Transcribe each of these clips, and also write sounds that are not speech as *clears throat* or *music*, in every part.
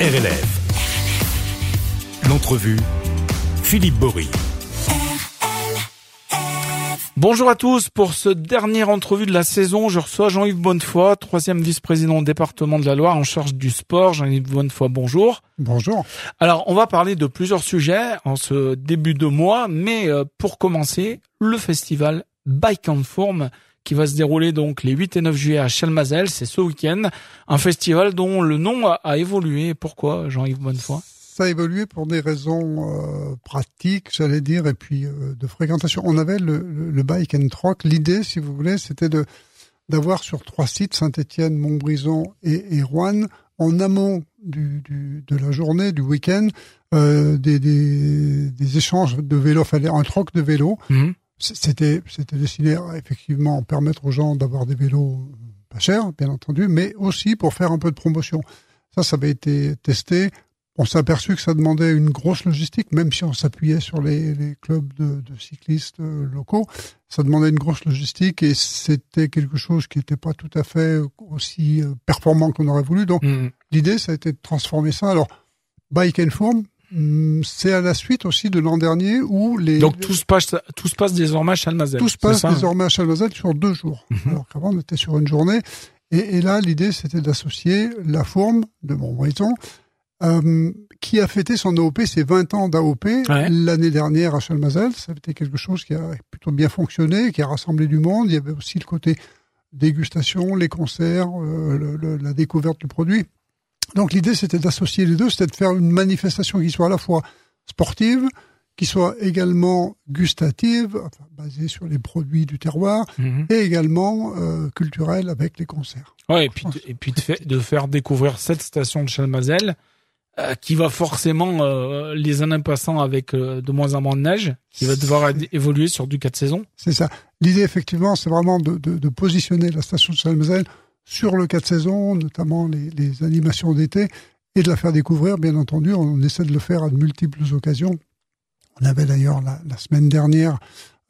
RLF. L'entrevue, Philippe Bory. Bonjour à tous. Pour ce dernier entrevue de la saison, je reçois Jean-Yves Bonnefoy, troisième vice-président au département de la Loire en charge du sport. Jean-Yves Bonnefoy, bonjour. Bonjour. Alors, on va parler de plusieurs sujets en ce début de mois, mais euh, pour commencer, le festival Bike and Form qui va se dérouler donc les 8 et 9 juillet à Chalmazel, c'est ce week-end. Un festival dont le nom a, évolué. Pourquoi, Jean-Yves Bonnefoy? Ça a évolué pour des raisons euh, pratiques, j'allais dire, et puis euh, de fréquentation. On avait le, le, bike and truck. L'idée, si vous voulez, c'était de d'avoir sur trois sites, Saint-Étienne, Montbrison et, et, Rouen, en amont du, du, de la journée, du week-end, euh, des, des, des, échanges de vélos, enfin un troc de vélos. Mhm. C'était c'était destiné à effectivement permettre aux gens d'avoir des vélos pas chers, bien entendu, mais aussi pour faire un peu de promotion. Ça, ça avait été testé on s'est aperçu que ça demandait une grosse logistique, même si on s'appuyait sur les, les clubs de, de, cyclistes euh, locaux. Ça demandait une grosse logistique et c'était quelque chose qui n'était pas tout à fait aussi euh, performant qu'on aurait voulu. Donc, mm. l'idée, ça a été de transformer ça. Alors, Bike and Form, c'est à la suite aussi de l'an dernier où les... Donc, tout se passe, tout se passe désormais à Chalmazel. Tout se passe désormais à Chalmazel sur deux jours. Mm-hmm. Alors qu'avant, on était sur une journée. Et, et là, l'idée, c'était d'associer la forme de Montbrison euh, qui a fêté son AOP, ses 20 ans d'AOP l'année dernière à Chalmazel. Ça a été quelque chose qui a plutôt bien fonctionné, qui a rassemblé du monde. Il y avait aussi le côté dégustation, les concerts, euh, la découverte du produit. Donc l'idée, c'était d'associer les deux, c'était de faire une manifestation qui soit à la fois sportive, qui soit également gustative, enfin, basée sur les produits du terroir, mhm. et également euh, culturelle avec les concerts. Ouais, et puis, et puis de, de, faire découvrir cette station de Chalmazel euh, qui va forcément euh, les années passant avec de moins en moins de neige, qui va devoir évoluer sur du 4 saisons. C'est ça. L'idée effectivement, c'est vraiment de, de, de, positionner la station de Chalmazel sur le 4 saisons, notamment les, les animations d'été, et de la faire découvrir. Bien entendu, on essaie de le faire à de multiples occasions. On avait d'ailleurs la, la, semaine dernière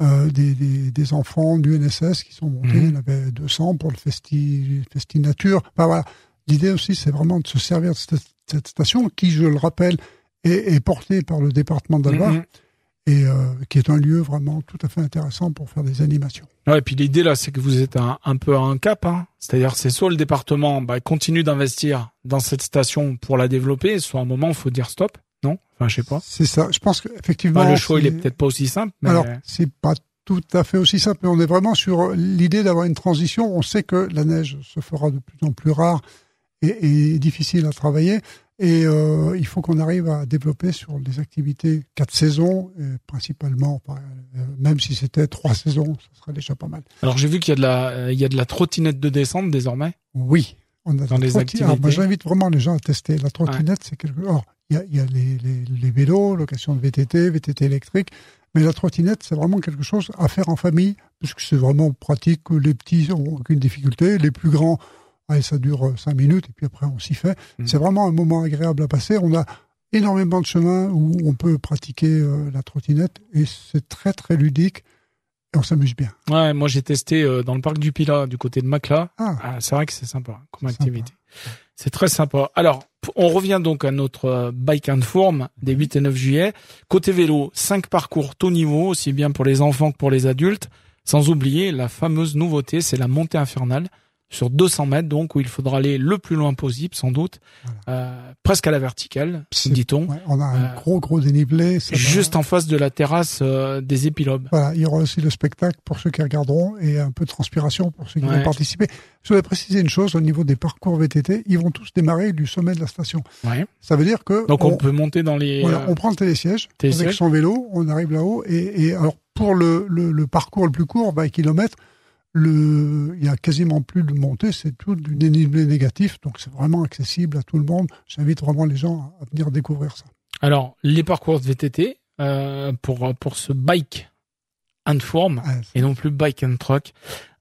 euh, des, des, des, enfants du NSS qui sont montés. Mmh. On avait 200 pour le festi, festi nature. Enfin, voilà. L'idée aussi, c'est vraiment de se servir de cette cette station, qui, je le rappelle, est, est portée par le département d'Alvar. Mhm. Et euh, qui est un lieu vraiment tout à fait intéressant pour faire des animations. Ouais, et puis l'idée là, c'est que vous êtes un, un peu à un cap. Hein. C'est-à-dire, c'est soit le département bah, continue d'investir dans cette station pour la développer, soit à un moment, il faut dire stop. Non? Enfin, je sais pas. C'est ça. Je pense qu'effectivement. Bah, le choix, il est peut-être pas aussi simple. Mais... Alors, c'est pas tout à fait aussi simple. Mais on est vraiment sur l'idée d'avoir une transition. On sait que la neige se fera de plus en plus rare et, et difficile à travailler. Et euh, il faut qu'on arrive à développer sur des activités quatre saisons, et principalement, euh, même si c'était trois saisons, ça serait déjà pas mal. Alors j'ai vu qu'il y a de la, euh, il y a de la trottinette de descente désormais. Oui, on a dans les activités. moi, j'invite vraiment les gens à tester. La trottinette, c'est quelque. chose... il y a, il y a les, les, les vélos, location de VTT, VTT électrique, mais la trottinette, c'est vraiment quelque chose à faire en famille, puisque c'est vraiment pratique. Les petits n'ont aucune difficulté, les plus grands et ça dure euh, cinq minutes et puis après on s'y fait. Mmh. C'est vraiment un moment agréable à passer. On a énormément de chemins où on peut pratiquer euh, la trottinette et c'est très très ludique et on s'amuse bien. Ouais, moi j'ai testé euh, dans le parc du Pilat du côté de Macla. Ah. ah c'est vrai que c'est sympa comme activité. C'est très sympa. Alors, on revient donc à notre bike and form des 8 et 9 juillet. Côté vélo, cinq parcours tout niveau, aussi bien pour les enfants que pour les adultes. Sans oublier la fameuse nouveauté, c'est la montée infernale sur 200 mètres, donc où il faudra aller le plus loin possible, sans doute, euh, presque à la verticale, dit-on. on a un euh, gros gros dénivelé. Juste en face de la terrasse euh, des épilobes. Voilà, il y aura aussi le spectacle pour ceux qui regarderont et un peu de transpiration pour ceux qui vont participer. Je voudrais préciser une chose au niveau des parcours VTT, ils vont tous démarrer du sommet de la station. Ouais. Ça veut dire que donc on, peut monter dans les. Voilà, on prend le télésiège, avec son vélo, on arrive là-haut et, et alors pour le, le, le, parcours le plus court, 20 km, le, il y a quasiment plus de montée, c'est tout du dénivelé négatif, donc c'est vraiment accessible à tout le monde. J'invite vraiment les gens à venir découvrir ça. Alors, les parcours de VTT, euh, pour, pour ce bike and form, ah, et non plus bike and truck.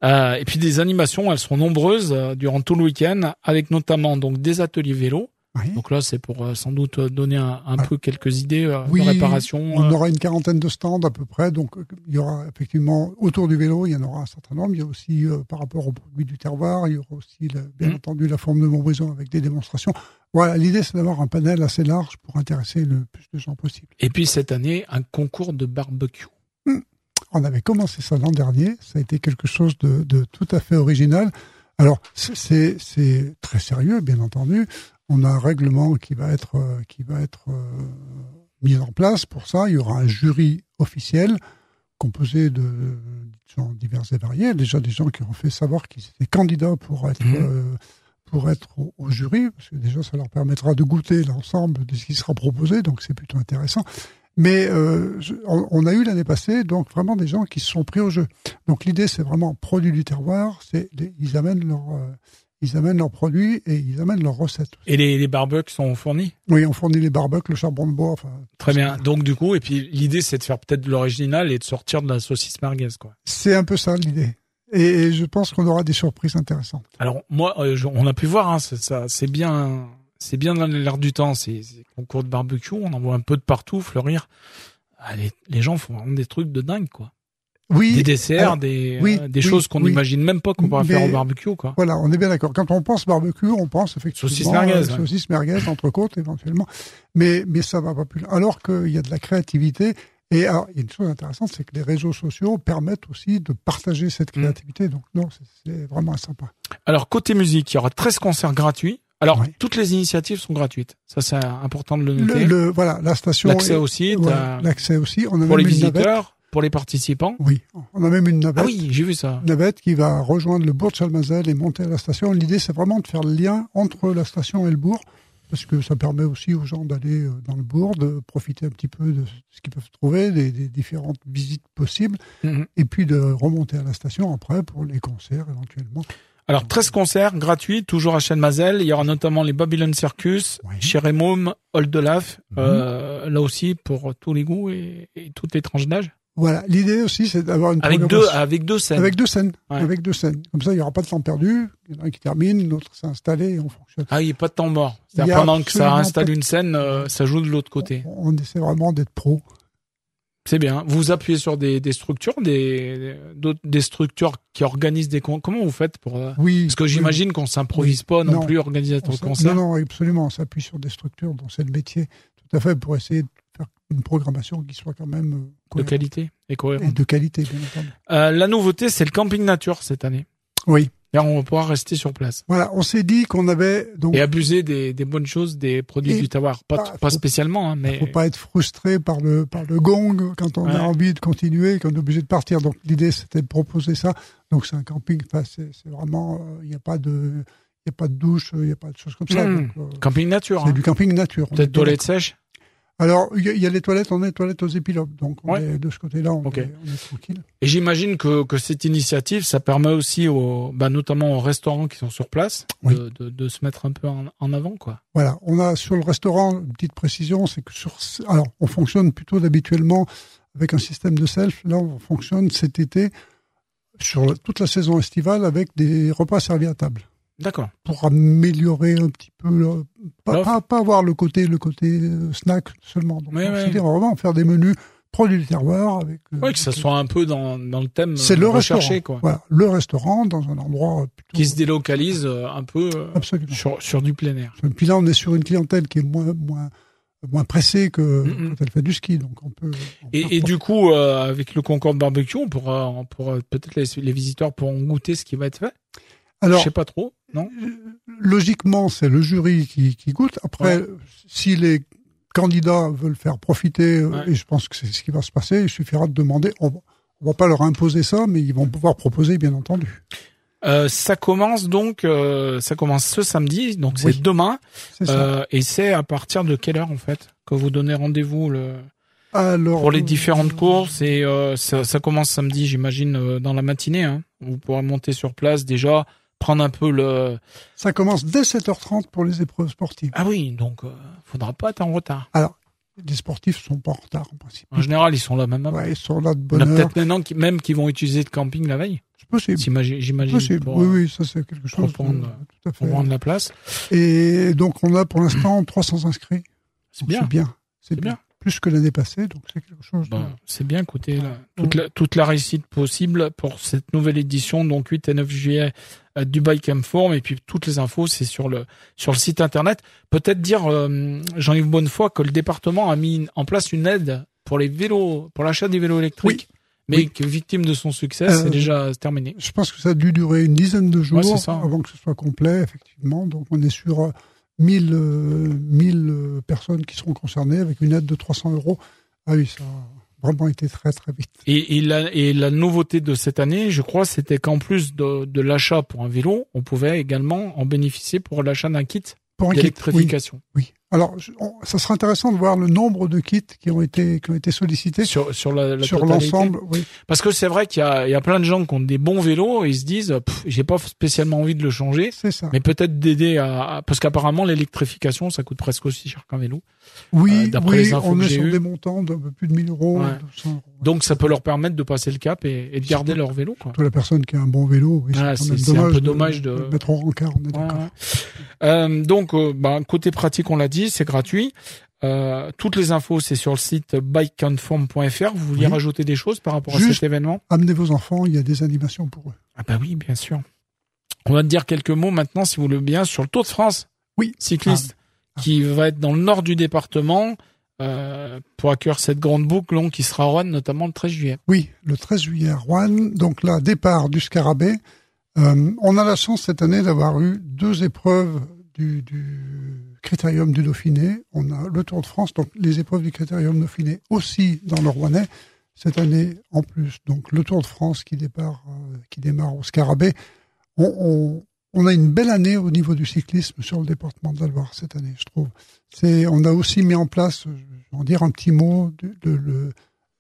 Euh, et puis des animations, elles sont nombreuses euh, durant tout le week-end, avec notamment donc des ateliers vélo, Donc là, c'est pour sans doute donner un, un peu quelques idées oui, de réparation. On aura une quarantaine de stands à peu près. Donc il y aura effectivement autour du vélo, il y en aura un certain nombre. Il y a aussi par rapport au produit du terroir, il y aura aussi bien mmh. entendu la forme de Montbrison avec des démonstrations. Voilà, l'idée c'est d'avoir un panel assez large pour intéresser le plus de gens possible. Et puis cette année, un concours de barbecue. Mmh. On avait commencé ça l'an dernier. Ça a été quelque chose de, de tout à fait original. Alors c'est très sérieux, bien entendu. On a un règlement qui va être euh, qui va être euh, mis en place pour ça. Il y aura un jury officiel composé de gens divers et variés. Déjà des gens qui ont fait savoir qu'ils étaient candidats pour être mmh. euh, pour être au, jury, parce que déjà ça leur permettra de goûter l'ensemble de ce qui sera proposé, donc c'est plutôt intéressant. Mais euh, on, a eu l'année passée donc vraiment des gens qui se sont pris au jeu. Donc l'idée c'est vraiment produit du terroir, c'est ils amènent leur euh, ils amènent leurs produits et ils amènent leurs recettes. Et les, les barbecues sont fournis? Oui, on fournit les barbecues, le charbon de bois. Enfin, Très bien. Donc du coup, et puis l'idée c'est de faire peut-être de l'original et de sortir de la saucisse merguez, quoi. C'est un peu ça l'idée et je pense qu'on aura des surprises intéressantes. Alors moi, euh, on a pu voir, hein, ça, c'est bien, c'est bien dans l'air du temps. C'est concours de barbecue, on en voit un peu de partout fleurir. Ah, les, gens font vraiment des trucs de dingue, quoi. Oui. Des desserts, des, euh, des choses qu'on n'imagine même pas qu'on pourra faire au barbecue, quoi. Voilà, on est bien d'accord. Quand on pense barbecue, on pense effectivement saucisse merguez, euh, saucisse merguez, côtes éventuellement. Mais mais ça va pas plus. Alors qu'il y a de la créativité et alors, il y a une chose intéressante, c'est que les réseaux sociaux permettent aussi de partager cette mm. créativité. Donc, non, c'est vraiment sympa. Alors, côté musique, il y aura 13 concerts gratuits. Alors, toutes les initiatives sont gratuites. Ça, c'est important de le noter. Le, voilà, la station. L'accès aussi. L'accès aussi. On a pour les visiteurs, pour les participants. Oui. On a même une navette. Ah oui, j'ai vu ça. Une navette qui va rejoindre le bourg de Chalmazel et monter à la station. L'idée, c'est vraiment de faire le lien entre la station et le bourg parce que ça permet aussi aux gens d'aller euh, dans le bourg, de profiter un petit peu de ce qu'ils peuvent trouver, des, différentes visites possibles, mhm. et puis de remonter à la station après pour les concerts éventuellement. Alors 13 concerts gratuits, toujours à Chêne-Mazel. Il y aura notamment les Babylon Circus, oui. Chérémome, Old Olaf, mhm. euh, là aussi pour tous les goûts et, et toutes les tranches d'âge. Voilà, l'idée aussi, c'est d'avoir une avec deux avec deux scènes. Avec deux scènes, avec deux scènes. Comme ça, il y aura pas de temps perdu. Il y en a un qui termine, l'autre s'est installé et on fonctionne. Ah, il n'y a pas de temps mort. Pendant que ça installe une scène, euh, ça joue de l'autre côté. On, essaie vraiment d'être pro. C'est bien. Vous vous appuyez sur des, des structures, des des structures qui organisent des comment vous faites pour euh, Oui. Parce que j'imagine qu'on s'improvise pas non, plus organisateur de concert. Non, non, absolument. On s'appuie sur des structures dont c'est le métier, tout à fait, pour essayer de une programmation qui soit quand même euh, de qualité et cohérente. Et de qualité, bien entendu. Euh, la nouveauté, c'est le camping nature cette année. Oui. On va pouvoir rester sur place. Voilà, on s'est dit qu'on avait donc et abuser des, des bonnes choses, des produits du terroir, pas pas, pas spécialement, hein, mais faut pas être frustré par le par le gong quand on a envie de continuer, qu'on est obligé de partir. Donc l'idée c'était de proposer ça. Donc c'est un camping, enfin, c'est vraiment, euh, il n'y a pas de il a pas de douche, il n'y a pas de choses comme ça. Hmm. Donc, camping nature. C'est du camping nature. Peut-être toilette sèche. Alors, il y, a les toilettes, on est toilettes aux épilogues, donc on est, de ce côté-là, on, est, tranquille. Et j'imagine que, que cette initiative, ça permet aussi, aux, bah, notamment aux restaurants qui sont sur place, de, de, de, se mettre un peu en, en, avant, quoi. Voilà, on a sur le restaurant une petite précision, c'est que sur, alors on fonctionne plutôt d'habituellement avec un système de self. Là, on fonctionne cet été sur toute la saison estivale avec des repas servis à table. D'accord. Pour améliorer un petit peu, pas, pas, avoir le côté le côté euh, snack seulement. Donc, oui, oui. vraiment faire des menus produits du terroir avec. Euh, oui, que ça soit un peu dans, dans le thème. C'est le recherché, restaurant. Voilà, le restaurant dans un endroit plutôt... qui se délocalise euh, un peu Absolument. sur sur du plein air. Et puis là, on est sur une clientèle qui est moins moins moins pressée que quand elle fait du ski, donc on peut. et, et du coup, avec le Concorde barbecue, on pourra, on pourra peut-être les, les visiteurs pourront goûter ce qui va être fait? Alors, je sais pas trop, non? Logiquement, c'est le jury qui, qui goûte. Après, si les candidats veulent faire profiter, euh, et je pense que c'est ce qui va se passer, il suffira de demander. On, on va pas leur imposer ça, mais ils vont pouvoir proposer, bien entendu. Euh, ça commence donc, euh, ça commence ce samedi, donc c'est demain, euh, et c'est à partir de quelle heure en fait que vous donnez rendez-vous le Alors, pour les différentes courses et ça, ça, commence samedi, j'imagine, dans la matinée. Hein. Vous pourrez monter sur place déjà prendre un peu le. Ça commence dès 7h30 pour les épreuves sportives. Ah oui, donc euh, faudra pas être en retard. Alors, les sportifs sont pas en retard en principe. En général, ils sont là même. Ouais, ils sont là de bonne heure. peut-être maintenant qui, même qui vont utiliser de camping la veille. C'est possible. J'imagine. oui, oui, ça c'est quelque chose. Pour prendre, tout à fait. Pour prendre la place. Et donc on a pour l'instant *clears throat* 300 inscrits. C'est bien. C'est bien. C'est bien plus que l'année passée, donc c'est quelque chose. C'est bien, écoutez, toute, la, toute la réussite possible pour cette nouvelle édition, donc 8 et 9 juillet euh, du Bike Forum, et puis toutes les infos, c'est sur le sur le site internet. Peut-être dire, euh, Jean-Yves Bonnefoy, que le département a mis en place une aide pour les vélos, pour l'achat des vélos électriques. Mais que victime de son succès, c'est euh, déjà terminé. Je pense que ça a dû durer une dizaine de jours avant que ce soit complet, effectivement. Donc on est sur 1000, euh, personnes qui seront concernées avec une aide de 300 euros. Ah oui, ça a vraiment été très très vite. Et, et, la, et la nouveauté de cette année, je crois, c'était qu'en plus de, de l'achat pour un vélo, on pouvait également en bénéficier pour l'achat d'un kit d'électrification. Oui, alors, ça sera intéressant de voir le nombre de kits qui ont été qui ont été sollicités sur sur la, sur l'ensemble. Oui. Parce que c'est vrai qu'il y a il y a plein de gens qui ont des bons vélos et ils se disent j'ai pas spécialement envie de le changer. C'est ça. Mais peut-être d'aider à parce qu'apparemment l'électrification ça coûte presque aussi cher qu'un vélo. Oui, euh, oui, on est sur des montants d'un peu plus de 1000 euros. Donc ça peut leur permettre de passer le cap et, et de garder leur vélo. Quoi. La personne qui a un bon vélo, oui, ah, c'est un peu dommage de, de, mettre en rencard. On est d'accord. Euh, donc, euh, bah, côté pratique, on l'a dit, c'est gratuit. Euh, toutes les infos, c'est sur le site bikeconform.fr. Vous vouliez rajouter des choses par rapport à cet événement? Amenez vos enfants, il y a des animations pour eux. Ah bah oui, bien sûr. On va te dire quelques mots maintenant, si vous le voulez bien, sur le Tour de France. Oui. Cycliste, ah. qui va être dans le nord du département. Euh, pour accueillir cette grande boucle long qui sera à Rouen, notamment le 13 juillet. Oui, le 13 juillet à Rouen. Donc là, départ du Scarabée, euh, on a la chance cette année d'avoir eu deux épreuves du, du, Critérium du Dauphiné. On a le Tour de France, donc les épreuves du Critérium Dauphiné aussi dans le Rouennais. Cette année, en plus, donc le Tour de France qui démarre, euh, démarre au Scarabée. On, a une belle année au niveau du cyclisme sur le département de la Loire cette année, je trouve. C'est, on a aussi mis en place, je vais en dire un petit mot, de, de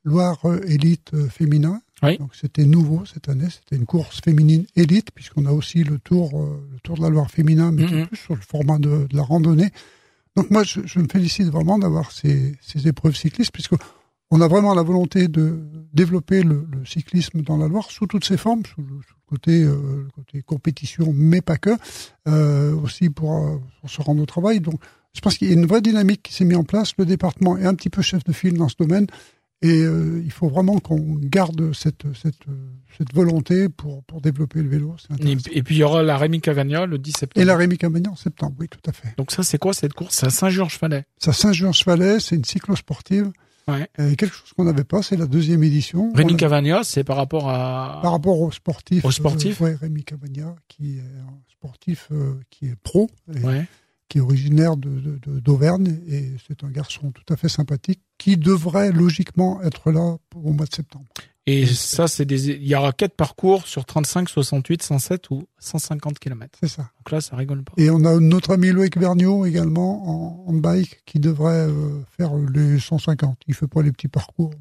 Loire Élite féminin donc c'était nouveau cette année, c'était une course féminine élite puisqu'on a aussi le tour, euh, le tour de la Loire féminin, mais mm-hmm. plus sur le format de, la randonnée. Donc moi, je, me félicite vraiment d'avoir ces, ces épreuves cyclistes puisque on a vraiment la volonté de développer le, cyclisme dans la Loire sous toutes ses formes, sous le, côté, euh, côté compétition, mais pas que, euh, aussi pour, pour, se rendre au travail. Donc, je pense qu'il y a une vraie dynamique qui s'est mise en place. Le département est un petit peu chef de file dans ce domaine. Et euh, il faut vraiment qu'on garde cette, cette, cette volonté pour, pour développer le vélo. Et, puis il y aura la Rémi Cavagna le 10 septembre. Et la Rémi Cavagna en septembre, oui, tout à fait. Donc ça, c'est quoi cette course? C'est à Saint-Georges-Falais C'est à Saint-Georges-Falais, c'est une cyclosportive. Ouais. Et quelque chose qu'on n'avait pas, c'est la deuxième édition. Rémi Cavagna, c'est par rapport à... Par rapport aux sportifs. Aux sportifs euh, Rémi Cavagna, qui est un sportif euh, qui est pro. ouais qui est originaire de, d'Auvergne et c'est un garçon tout à fait sympathique qui devrait logiquement être là au mois de septembre. Et ça, c'est des, il y aura quatre parcours sur 35, 68, 107 ou 150 km. C'est ça. Donc là, ça rigole pas. Et on a notre ami Loïc Vergniaud également en, bike qui devrait euh, faire les 150. Il fait pas les petits parcours.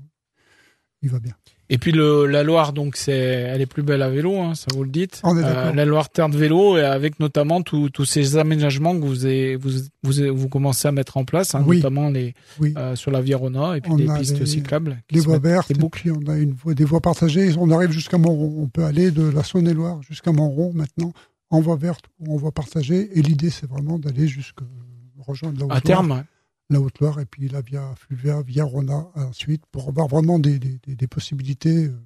Il va bien. Et puis le, la Loire, donc c'est, elle est plus belle à vélo, hein, ça vous le dites. On est euh, la Loire terre de vélo, et avec notamment tous ces aménagements que vous, avez, vous, vous, vous commencez à mettre en place, hein, notamment les euh, sur la Virona et puis des pistes cyclables. Les voies vertes, et puis on a une voie, des voies partagées. On arrive jusqu'à Montrond. On peut aller de la Saône-et-Loire jusqu'à Montrond maintenant en voie verte ou en voie partagée. Et l'idée, c'est vraiment d'aller jusqu'à rejoindre la À terme la Haute-Loire et puis la Via Fluvia, Via Rona ensuite, pour avoir vraiment des, des, des possibilités euh,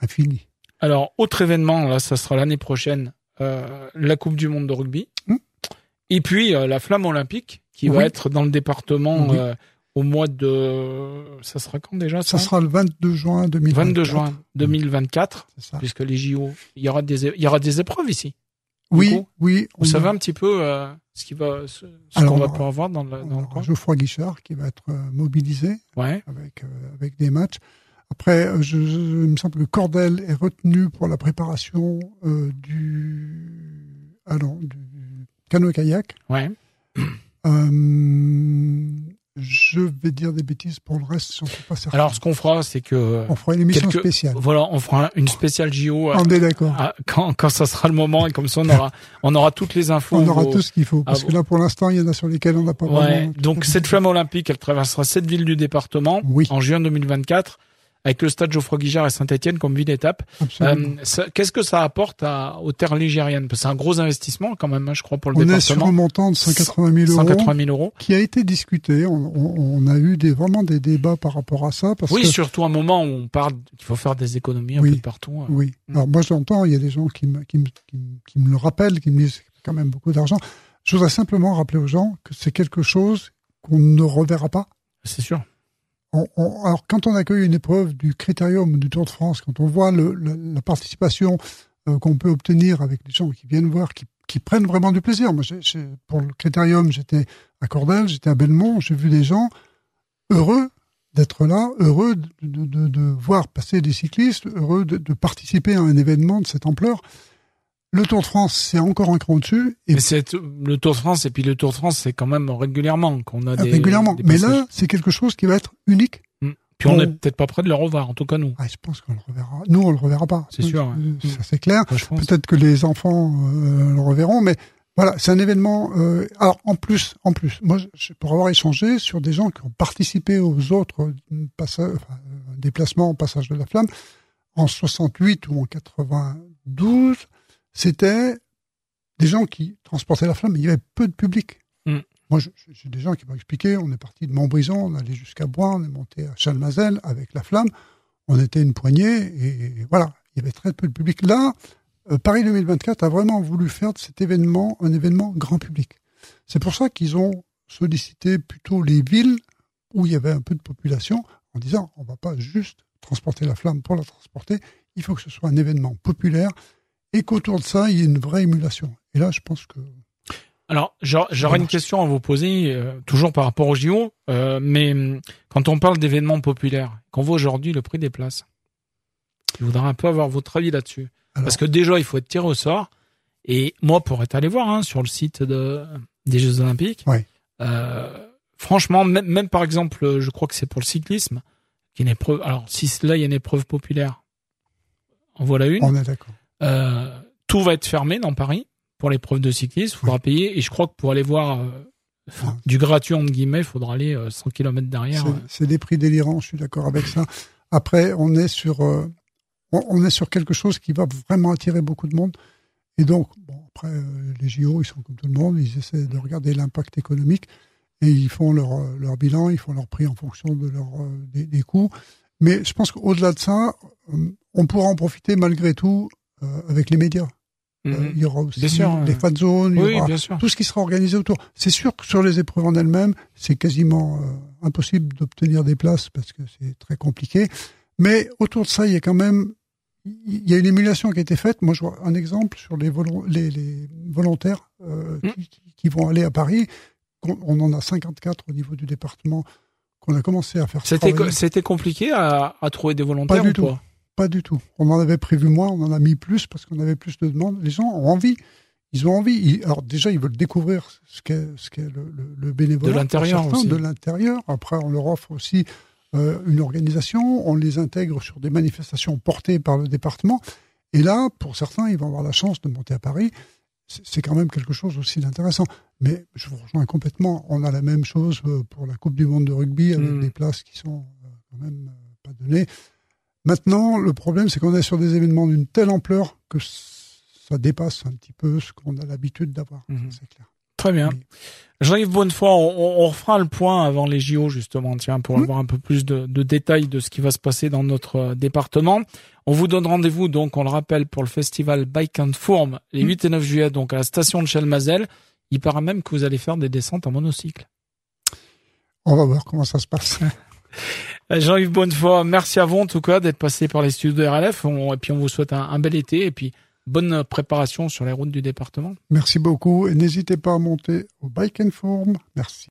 infinies. Alors, autre événement, là, ça sera l'année prochaine, euh, la Coupe du Monde de rugby. Hum. Et puis, euh, la Flamme Olympique, qui va être dans le département euh, au mois de... Ça sera quand déjà Ça, ça? sera le 22 juin 2024. 22 juin 2024, ça. puisque les JO, il y aura des, il y aura des épreuves ici. Oui, oui. Vous savez un petit peu euh, ce qui va, ce, qu'on va pouvoir voir dans le, dans le coin? Geoffroy Guichard qui va être euh, mobilisé ouais. avec euh, avec des matchs. Après, je, il me semble que Cordel est retenu pour la préparation du, alors, du canoë kayak. Ouais. Euh, je vais dire des bêtises pour le reste, j'en suis pas certain. Alors, ce qu'on fera, c'est que on fera une émission spéciale. Voilà, on fera une spéciale JO. On est d'accord. Quand, quand ça sera le moment et comme ça, on aura, on aura toutes les infos. On aura tout ce qu'il faut parce que là, pour l'instant, il y en a sur lesquels on n'a pas. Ouais. Donc cette flamme olympique, elle traversera sept villes du département oui. en juin 2024 avec le stade Geoffroy Guichard et Saint-Etienne comme ville d'étape. Euh, Qu'est-ce que ça apporte à, aux terres ligériennes Parce que c'est un gros investissement quand même, hein, je crois, pour le on département. On est sur un montant de 180 000 euros. 180 000 euros. Qui a été discuté. On, on, on, a eu des, vraiment des débats par rapport à ça. Parce oui, que... surtout à un moment où on parle qu'il faut faire des économies un oui, peu partout. Hein. Oui. Alors moi j'entends, il y a des gens qui me, qui me, qui me, qui me le rappellent, qui me disent quand même beaucoup d'argent. Je voudrais simplement rappeler aux gens que c'est quelque chose qu'on ne reverra pas. C'est sûr. Alors, quand on accueille une épreuve du Critérium du Tour de France, quand on voit la participation euh, qu'on peut obtenir avec les gens qui viennent voir, qui, prennent vraiment du plaisir. Moi, pour le Critérium, j'étais à Cordel, j'étais à Belmont, j'ai vu des gens heureux d'être là, heureux de, voir passer des cyclistes, heureux de, participer à un événement de cette ampleur. Le Tour de France, c'est encore un cran dessus. Et Mais c'est le Tour de France et puis le Tour de France, c'est quand même régulièrement qu'on a des régulièrement. Des Mais là, c'est quelque chose qui va être unique. Mmh. Puis on n'est peut-être pas prêt de le revoir, en tout cas nous. Ah, je pense qu'on le reverra. Nous, on le reverra pas. C'est sûr. Ouais. Ça c'est clair. Ouais, peut-être que les enfants euh, le reverront, mais voilà, c'est un événement. Euh, alors en plus, en plus, moi, je, pour avoir échangé sur des gens qui ont participé aux autres passages, enfin, déplacements au passage de la flamme en 68 ou en 92 c'était des gens qui transportaient la flamme, mais il y avait peu de public. Mm. Moi, j'ai des gens qui m'ont expliqué, on est parti de Montbrison, on allait jusqu'à Bois, on est monté à Chalmazel avec la flamme, on était une poignée, et voilà, il y avait très peu de public. Là, euh, Paris 2024 a vraiment voulu faire de cet événement un événement grand public. C'est pour ça qu'ils ont sollicité plutôt les villes où il y avait un peu de population en disant, on va pas juste transporter la flamme pour la transporter, il faut que ce soit un événement populaire et qu'autour de ça, il y ait une vraie émulation. Et là, je pense que. Alors, j'aurais une question à vous poser, euh, toujours par rapport au JO, euh, mais quand on parle d'événements populaires, qu'on voit aujourd'hui le prix des places, je voudrais un peu avoir votre avis là-dessus. Parce que déjà, il faut être tiré au sort. Et moi, pour être allé voir hein, sur le site de, des Jeux Olympiques, ouais. euh, franchement, même, même, par exemple, je crois que c'est pour le cyclisme, qui est une épreuve. Alors, si là, il y a une épreuve populaire, en voilà une. On est d'accord. Euh, tout va être fermé dans Paris pour l'épreuve de cyclisme. Il faudra oui. payer. Et je crois que pour aller voir euh, enfin, du gratuit, entre guillemets, il faudra aller euh, 100 km derrière. C'est des prix délirants, je suis d'accord avec ça. Après, on est sur, euh, on est sur quelque chose qui va vraiment attirer beaucoup de monde. Et donc, bon, après, euh, les JO, ils sont comme tout le monde. Ils essaient de regarder l'impact économique et ils font leur, leur bilan, ils font leur prix en fonction de leur, euh, des, des coûts. Mais je pense qu'au-delà de ça, euh, on pourra en profiter malgré tout euh, avec les médias. Mmh. Euh, il y aura aussi sûr, les fan zones, il oui, y aura bien sûr. tout ce qui sera organisé autour. C'est sûr que sur les épreuves en elles-mêmes, c'est quasiment euh, impossible d'obtenir des places parce que c'est très compliqué. Mais autour de ça, il y a quand même il y a une émulation qui a été faite. Moi, je vois un exemple sur les, volo les, les volontaires euh, mmh. qui, qui, vont aller à Paris. On en a 54 au niveau du département qu'on a commencé à faire. C'était compliqué à, à, trouver des volontaires pas du ou tout. Pas du tout. On en avait prévu moins, on en a mis plus parce qu'on avait plus de demandes. Les gens ont envie. Ils ont envie. Alors déjà, ils veulent découvrir ce qu'est ce qu'est le, le, le bénévolat. De l'intérieur aussi. De l'intérieur. Après, on leur offre aussi euh, une organisation. On les intègre sur des manifestations portées par le département. Et là, pour certains, ils vont avoir la chance de monter à Paris. C'est quand même quelque chose aussi d'intéressant. Mais je vous rejoins complètement. On a la même chose euh, pour la Coupe du Monde de rugby avec mmh. des places qui sont euh, quand même pas données. Maintenant, le problème, c'est qu'on est sur des événements d'une telle ampleur que ça dépasse un petit peu ce qu'on a l'habitude d'avoir. Mmh. C'est clair. Très bien. Oui. Jean-Yves Bonnefoy, on, on, refera le point avant les JO, justement, tiens, pour mmh. avoir un peu plus de, de, détails de ce qui va se passer dans notre euh, département. On vous donne rendez-vous, donc, on le rappelle, pour le festival Bike and Fourm, les 8 et 9 juillet, donc, à la station de Chalmazel. Il paraît même que vous allez faire des descentes en monocycle. On va voir comment ça se passe. *laughs* Jean-Yves Bonnefoy, merci à vous en tout cas d'être passé par les studios de RLF. Et puis on vous souhaite un, un, bel été et puis bonne préparation sur les routes du département. Merci beaucoup et n'hésitez pas à monter au Bike and Form. Merci.